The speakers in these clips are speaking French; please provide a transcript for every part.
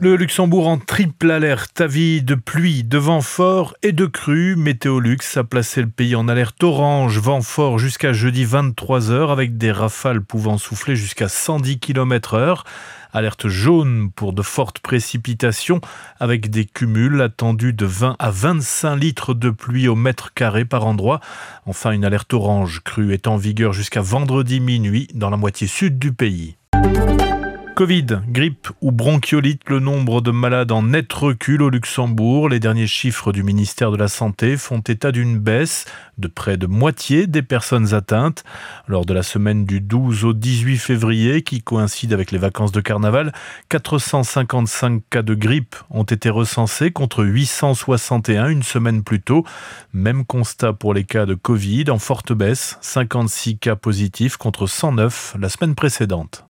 Le Luxembourg en triple alerte, avis de pluie, de vent fort et de crue. Météolux a placé le pays en alerte orange, vent fort jusqu'à jeudi 23h avec des rafales pouvant souffler jusqu'à 110 km heure. Alerte jaune pour de fortes précipitations avec des cumuls attendus de 20 à 25 litres de pluie au mètre carré par endroit. Enfin, une alerte orange crue est en vigueur jusqu'à vendredi minuit dans la moitié sud du pays. Covid, grippe ou bronchiolite, le nombre de malades en net recul au Luxembourg. Les derniers chiffres du ministère de la Santé font état d'une baisse de près de moitié des personnes atteintes. Lors de la semaine du 12 au 18 février, qui coïncide avec les vacances de carnaval, 455 cas de grippe ont été recensés contre 861 une semaine plus tôt. Même constat pour les cas de Covid, en forte baisse, 56 cas positifs contre 109 la semaine précédente.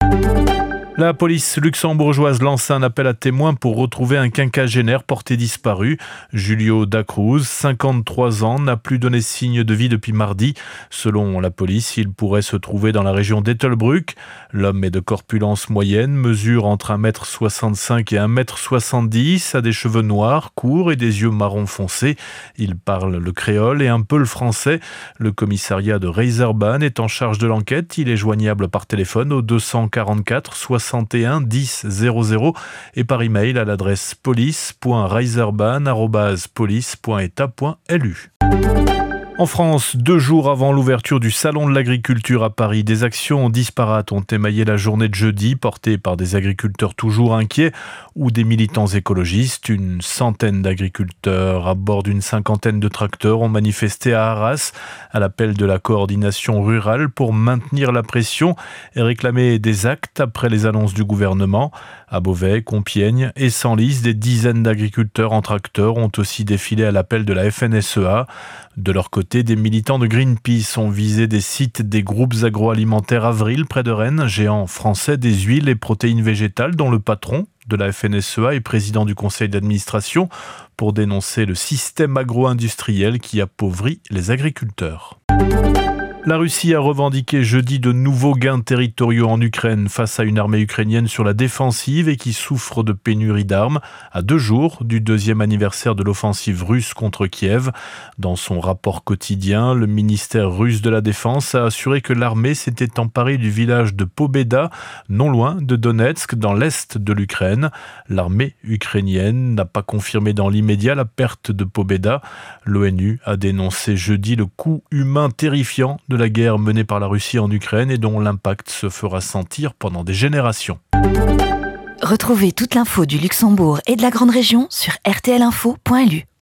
La police luxembourgeoise lance un appel à témoins pour retrouver un quinquagénaire porté disparu. Julio Dacruz, 53 ans, n'a plus donné signe de vie depuis mardi. Selon la police, il pourrait se trouver dans la région d'Ettelbruck. L'homme est de corpulence moyenne, mesure entre 1m65 et 1m70, a des cheveux noirs, courts et des yeux marron foncé. Il parle le créole et un peu le français. Le commissariat de Reiserban est en charge de l'enquête. Il est joignable par téléphone au 244 60 61 10 00 et par email à l'adresse police.reiserban.police.eta.lu. En France, deux jours avant l'ouverture du Salon de l'agriculture à Paris, des actions disparates ont émaillé la journée de jeudi, portées par des agriculteurs toujours inquiets ou des militants écologistes. Une centaine d'agriculteurs à bord d'une cinquantaine de tracteurs ont manifesté à Arras à l'appel de la coordination rurale pour maintenir la pression et réclamer des actes après les annonces du gouvernement. À Beauvais, Compiègne et Senlis, des dizaines d'agriculteurs en tracteurs ont aussi défilé à l'appel de la FNSEA. De leur côté, des militants de Greenpeace ont visé des sites des groupes agroalimentaires Avril près de Rennes, géant français des huiles et protéines végétales dont le patron de la FNSEA est président du conseil d'administration pour dénoncer le système agro-industriel qui appauvrit les agriculteurs. La Russie a revendiqué jeudi de nouveaux gains territoriaux en Ukraine face à une armée ukrainienne sur la défensive et qui souffre de pénurie d'armes à deux jours du deuxième anniversaire de l'offensive russe contre Kiev. Dans son rapport quotidien, le ministère russe de la Défense a assuré que l'armée s'était emparée du village de Pobeda, non loin de Donetsk, dans l'est de l'Ukraine. L'armée ukrainienne n'a pas confirmé dans l'immédiat la perte de Pobeda. L'ONU a dénoncé jeudi le coût humain terrifiant de la guerre menée par la Russie en Ukraine et dont l'impact se fera sentir pendant des générations. Retrouvez toute l'info du Luxembourg et de la Grande Région sur rtlinfo.lu.